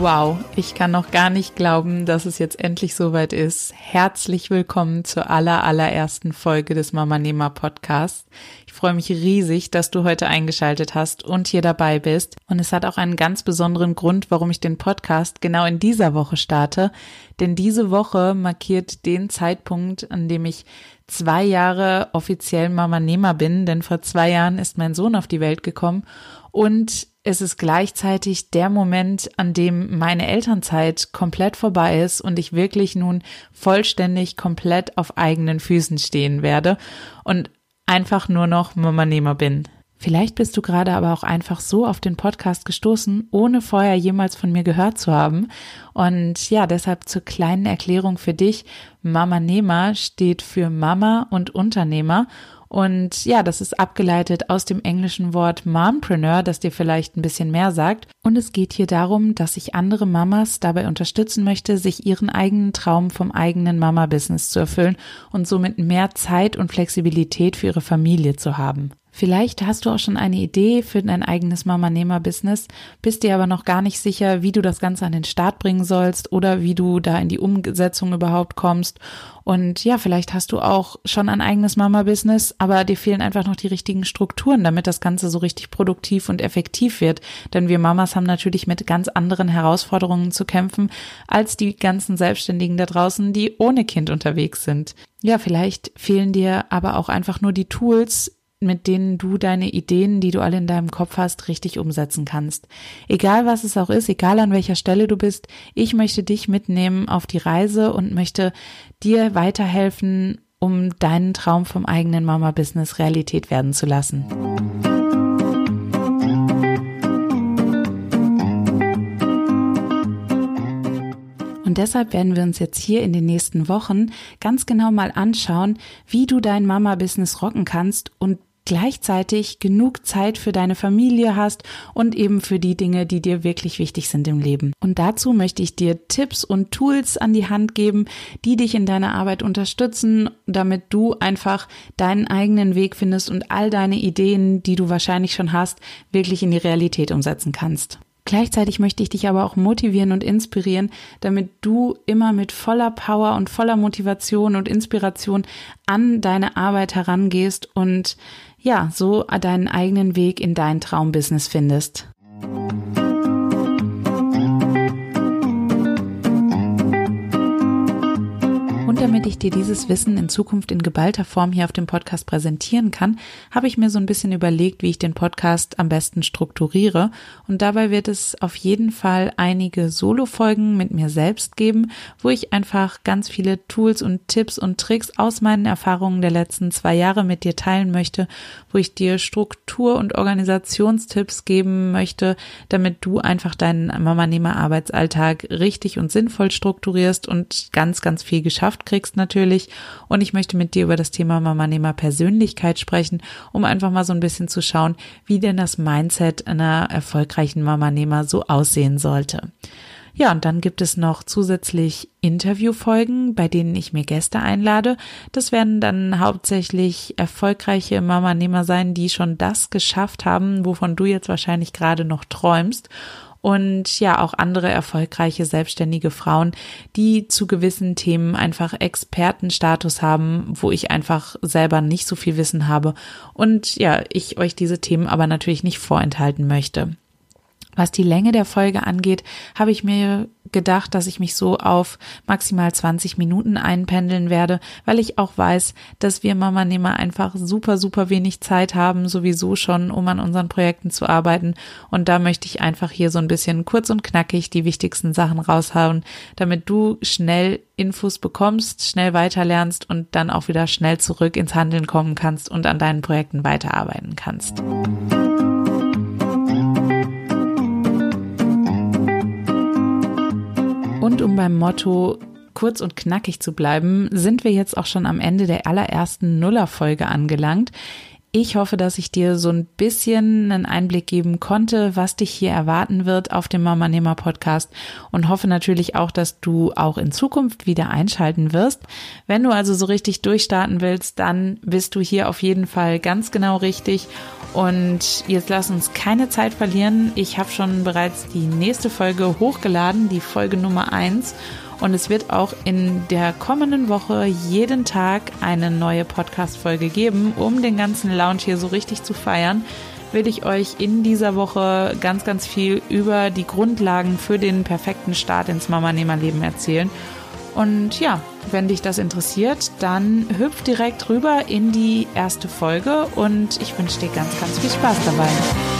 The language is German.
Wow, ich kann noch gar nicht glauben, dass es jetzt endlich soweit ist. Herzlich willkommen zur aller, allerersten Folge des Mama Nehmer Podcasts. Ich freue mich riesig, dass du heute eingeschaltet hast und hier dabei bist. Und es hat auch einen ganz besonderen Grund, warum ich den Podcast genau in dieser Woche starte. Denn diese Woche markiert den Zeitpunkt, an dem ich zwei Jahre offiziell Mama Nehmer bin. Denn vor zwei Jahren ist mein Sohn auf die Welt gekommen. Und es ist gleichzeitig der Moment, an dem meine Elternzeit komplett vorbei ist und ich wirklich nun vollständig komplett auf eigenen Füßen stehen werde und einfach nur noch Mama Nehmer bin. Vielleicht bist du gerade aber auch einfach so auf den Podcast gestoßen, ohne vorher jemals von mir gehört zu haben. Und ja, deshalb zur kleinen Erklärung für dich. Mama Nehmer steht für Mama und Unternehmer und ja, das ist abgeleitet aus dem englischen Wort Mompreneur, das dir vielleicht ein bisschen mehr sagt. Und es geht hier darum, dass ich andere Mamas dabei unterstützen möchte, sich ihren eigenen Traum vom eigenen Mama-Business zu erfüllen und somit mehr Zeit und Flexibilität für ihre Familie zu haben. Vielleicht hast du auch schon eine Idee für dein eigenes Mama-Nehmer-Business, bist dir aber noch gar nicht sicher, wie du das Ganze an den Start bringen sollst oder wie du da in die Umsetzung überhaupt kommst. Und ja, vielleicht hast du auch schon ein eigenes Mama-Business, aber dir fehlen einfach noch die richtigen Strukturen, damit das Ganze so richtig produktiv und effektiv wird. Denn wir Mamas haben natürlich mit ganz anderen Herausforderungen zu kämpfen als die ganzen Selbstständigen da draußen, die ohne Kind unterwegs sind. Ja, vielleicht fehlen dir aber auch einfach nur die Tools, mit denen du deine Ideen, die du alle in deinem Kopf hast, richtig umsetzen kannst. Egal was es auch ist, egal an welcher Stelle du bist, ich möchte dich mitnehmen auf die Reise und möchte dir weiterhelfen, um deinen Traum vom eigenen Mama-Business Realität werden zu lassen. Und deshalb werden wir uns jetzt hier in den nächsten Wochen ganz genau mal anschauen, wie du dein Mama-Business rocken kannst und gleichzeitig genug Zeit für deine Familie hast und eben für die Dinge, die dir wirklich wichtig sind im Leben. Und dazu möchte ich dir Tipps und Tools an die Hand geben, die dich in deiner Arbeit unterstützen, damit du einfach deinen eigenen Weg findest und all deine Ideen, die du wahrscheinlich schon hast, wirklich in die Realität umsetzen kannst. Gleichzeitig möchte ich dich aber auch motivieren und inspirieren, damit du immer mit voller Power und voller Motivation und Inspiration an deine Arbeit herangehst und ja, so deinen eigenen Weg in dein Traumbusiness findest. Damit ich dir dieses Wissen in Zukunft in geballter Form hier auf dem Podcast präsentieren kann, habe ich mir so ein bisschen überlegt, wie ich den Podcast am besten strukturiere. Und dabei wird es auf jeden Fall einige Solo-Folgen mit mir selbst geben, wo ich einfach ganz viele Tools und Tipps und Tricks aus meinen Erfahrungen der letzten zwei Jahre mit dir teilen möchte, wo ich dir Struktur- und Organisationstipps geben möchte, damit du einfach deinen Mama-Nehmer-Arbeitsalltag richtig und sinnvoll strukturierst und ganz, ganz viel geschafft kriegst natürlich. Und ich möchte mit dir über das Thema Mama-Nehmer Persönlichkeit sprechen, um einfach mal so ein bisschen zu schauen, wie denn das Mindset einer erfolgreichen Mama-Nehmer so aussehen sollte. Ja, und dann gibt es noch zusätzlich Interviewfolgen, bei denen ich mir Gäste einlade. Das werden dann hauptsächlich erfolgreiche Mama-Nehmer sein, die schon das geschafft haben, wovon du jetzt wahrscheinlich gerade noch träumst und ja auch andere erfolgreiche selbstständige Frauen, die zu gewissen Themen einfach Expertenstatus haben, wo ich einfach selber nicht so viel Wissen habe und ja, ich euch diese Themen aber natürlich nicht vorenthalten möchte. Was die Länge der Folge angeht, habe ich mir gedacht, dass ich mich so auf maximal 20 Minuten einpendeln werde, weil ich auch weiß, dass wir Mama Nehmer einfach super, super wenig Zeit haben, sowieso schon, um an unseren Projekten zu arbeiten. Und da möchte ich einfach hier so ein bisschen kurz und knackig die wichtigsten Sachen raushauen, damit du schnell Infos bekommst, schnell weiterlernst und dann auch wieder schnell zurück ins Handeln kommen kannst und an deinen Projekten weiterarbeiten kannst. Und um beim Motto kurz und knackig zu bleiben, sind wir jetzt auch schon am Ende der allerersten Nuller-Folge angelangt. Ich hoffe, dass ich dir so ein bisschen einen Einblick geben konnte, was dich hier erwarten wird auf dem Mama Nehmer Podcast und hoffe natürlich auch, dass du auch in Zukunft wieder einschalten wirst. Wenn du also so richtig durchstarten willst, dann bist du hier auf jeden Fall ganz genau richtig. Und jetzt lass uns keine Zeit verlieren. Ich habe schon bereits die nächste Folge hochgeladen, die Folge Nummer eins. Und es wird auch in der kommenden Woche jeden Tag eine neue Podcast-Folge geben, um den ganzen Lounge hier so richtig zu feiern will ich euch in dieser Woche ganz, ganz viel über die Grundlagen für den perfekten Start ins Mama-Nehmer-Leben erzählen. Und ja, wenn dich das interessiert, dann hüpf direkt rüber in die erste Folge und ich wünsche dir ganz, ganz viel Spaß dabei.